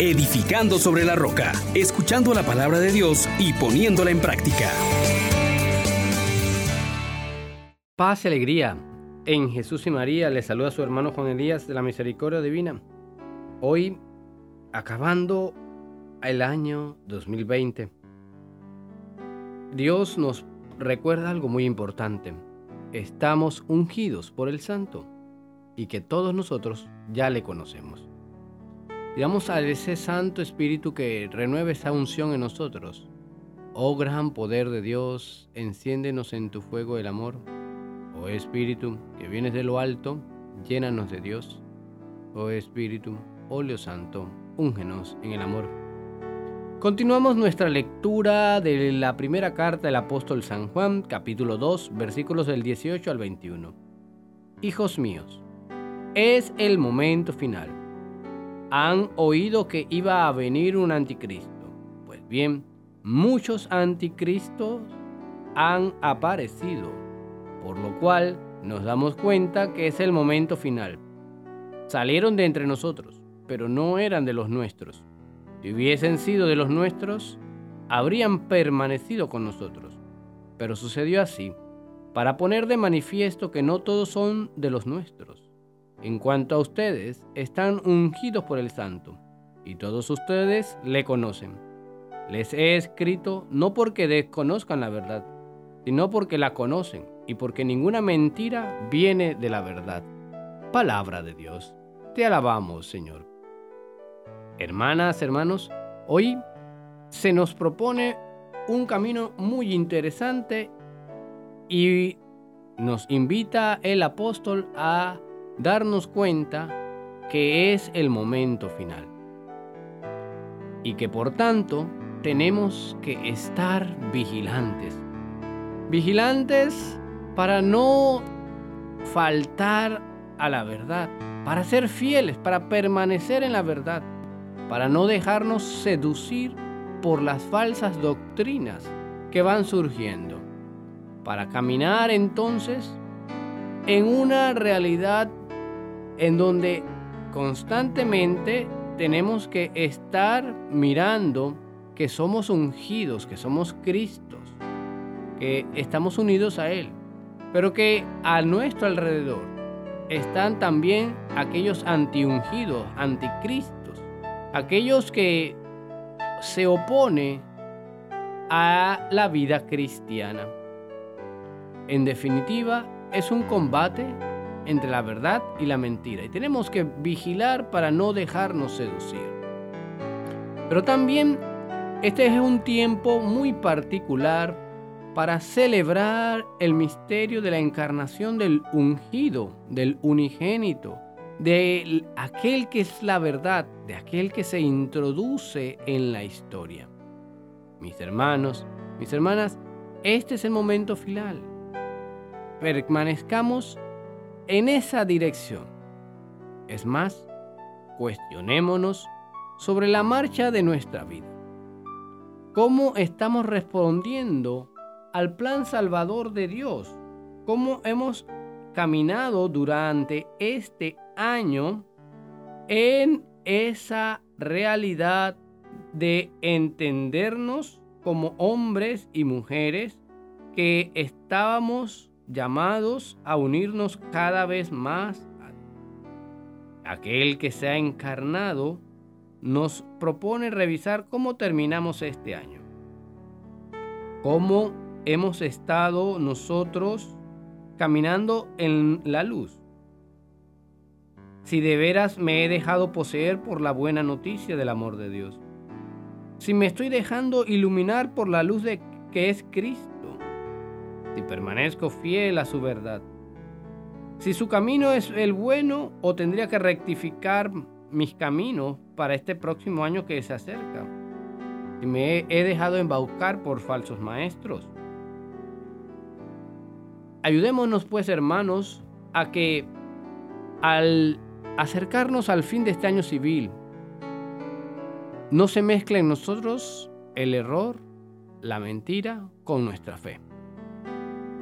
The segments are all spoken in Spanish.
edificando sobre la roca, escuchando la palabra de Dios y poniéndola en práctica. Paz y alegría. En Jesús y María le saluda a su hermano Juan Elías de la Misericordia Divina. Hoy, acabando el año 2020, Dios nos recuerda algo muy importante. Estamos ungidos por el Santo y que todos nosotros ya le conocemos. Digamos a ese Santo Espíritu que renueve esa unción en nosotros. Oh gran poder de Dios, enciéndenos en tu fuego el amor. Oh Espíritu, que vienes de lo alto, llénanos de Dios. Oh Espíritu, óleo santo, úngenos en el amor. Continuamos nuestra lectura de la primera carta del apóstol San Juan, capítulo 2, versículos del 18 al 21. Hijos míos, es el momento final. Han oído que iba a venir un anticristo. Pues bien, muchos anticristos han aparecido, por lo cual nos damos cuenta que es el momento final. Salieron de entre nosotros, pero no eran de los nuestros. Si hubiesen sido de los nuestros, habrían permanecido con nosotros. Pero sucedió así, para poner de manifiesto que no todos son de los nuestros. En cuanto a ustedes, están ungidos por el Santo, y todos ustedes le conocen. Les he escrito no porque desconozcan la verdad, sino porque la conocen y porque ninguna mentira viene de la verdad. Palabra de Dios. Te alabamos, Señor. Hermanas, hermanos, hoy se nos propone un camino muy interesante y nos invita el apóstol a darnos cuenta que es el momento final y que por tanto tenemos que estar vigilantes. Vigilantes para no faltar a la verdad, para ser fieles, para permanecer en la verdad, para no dejarnos seducir por las falsas doctrinas que van surgiendo, para caminar entonces en una realidad en donde constantemente tenemos que estar mirando que somos ungidos, que somos Cristos, que estamos unidos a Él, pero que a nuestro alrededor están también aquellos antiungidos, anticristos, aquellos que se oponen a la vida cristiana. En definitiva, es un combate entre la verdad y la mentira. Y tenemos que vigilar para no dejarnos seducir. Pero también este es un tiempo muy particular para celebrar el misterio de la encarnación del ungido, del unigénito, de aquel que es la verdad, de aquel que se introduce en la historia. Mis hermanos, mis hermanas, este es el momento final. Permanezcamos en esa dirección. Es más, cuestionémonos sobre la marcha de nuestra vida. ¿Cómo estamos respondiendo al plan salvador de Dios? ¿Cómo hemos caminado durante este año en esa realidad de entendernos como hombres y mujeres que estábamos llamados a unirnos cada vez más. Aquel que se ha encarnado nos propone revisar cómo terminamos este año. Cómo hemos estado nosotros caminando en la luz. Si de veras me he dejado poseer por la buena noticia del amor de Dios. Si me estoy dejando iluminar por la luz de que es Cristo si permanezco fiel a su verdad. Si su camino es el bueno o tendría que rectificar mis caminos para este próximo año que se acerca. Si me he dejado embaucar por falsos maestros. Ayudémonos pues hermanos a que al acercarnos al fin de este año civil, no se mezcle en nosotros el error, la mentira con nuestra fe.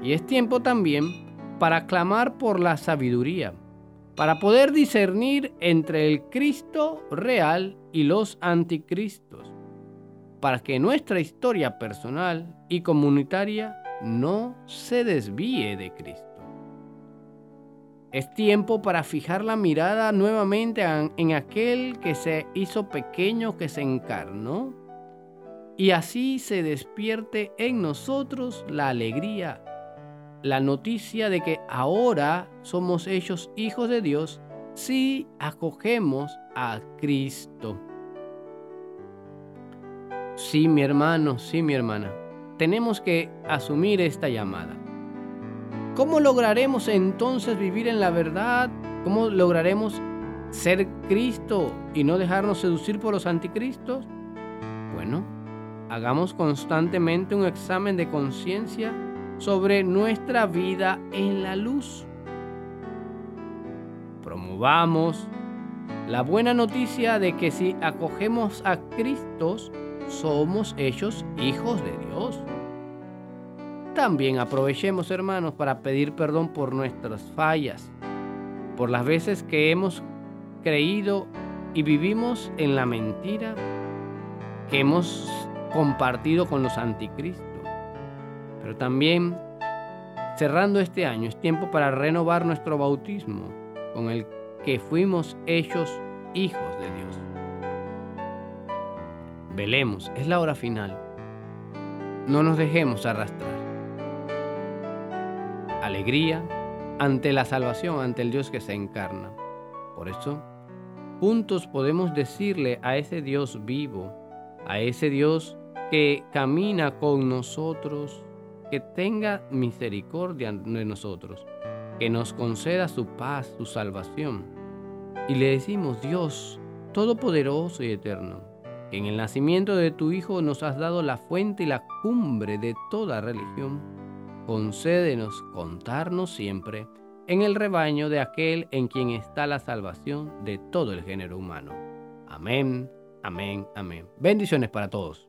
Y es tiempo también para clamar por la sabiduría, para poder discernir entre el Cristo real y los anticristos, para que nuestra historia personal y comunitaria no se desvíe de Cristo. Es tiempo para fijar la mirada nuevamente en aquel que se hizo pequeño, que se encarnó, y así se despierte en nosotros la alegría la noticia de que ahora somos hechos hijos de Dios si acogemos a Cristo. Sí, mi hermano, sí, mi hermana, tenemos que asumir esta llamada. ¿Cómo lograremos entonces vivir en la verdad? ¿Cómo lograremos ser Cristo y no dejarnos seducir por los anticristos? Bueno, hagamos constantemente un examen de conciencia sobre nuestra vida en la luz. Promovamos la buena noticia de que si acogemos a Cristo, somos hechos hijos de Dios. También aprovechemos, hermanos, para pedir perdón por nuestras fallas, por las veces que hemos creído y vivimos en la mentira que hemos compartido con los anticristos. Pero también, cerrando este año, es tiempo para renovar nuestro bautismo con el que fuimos hechos hijos de Dios. Velemos, es la hora final. No nos dejemos arrastrar. Alegría ante la salvación, ante el Dios que se encarna. Por eso, juntos podemos decirle a ese Dios vivo, a ese Dios que camina con nosotros que tenga misericordia de nosotros, que nos conceda su paz, su salvación. Y le decimos, Dios, Todopoderoso y Eterno, que en el nacimiento de tu Hijo nos has dado la fuente y la cumbre de toda religión, concédenos contarnos siempre en el rebaño de aquel en quien está la salvación de todo el género humano. Amén, amén, amén. Bendiciones para todos.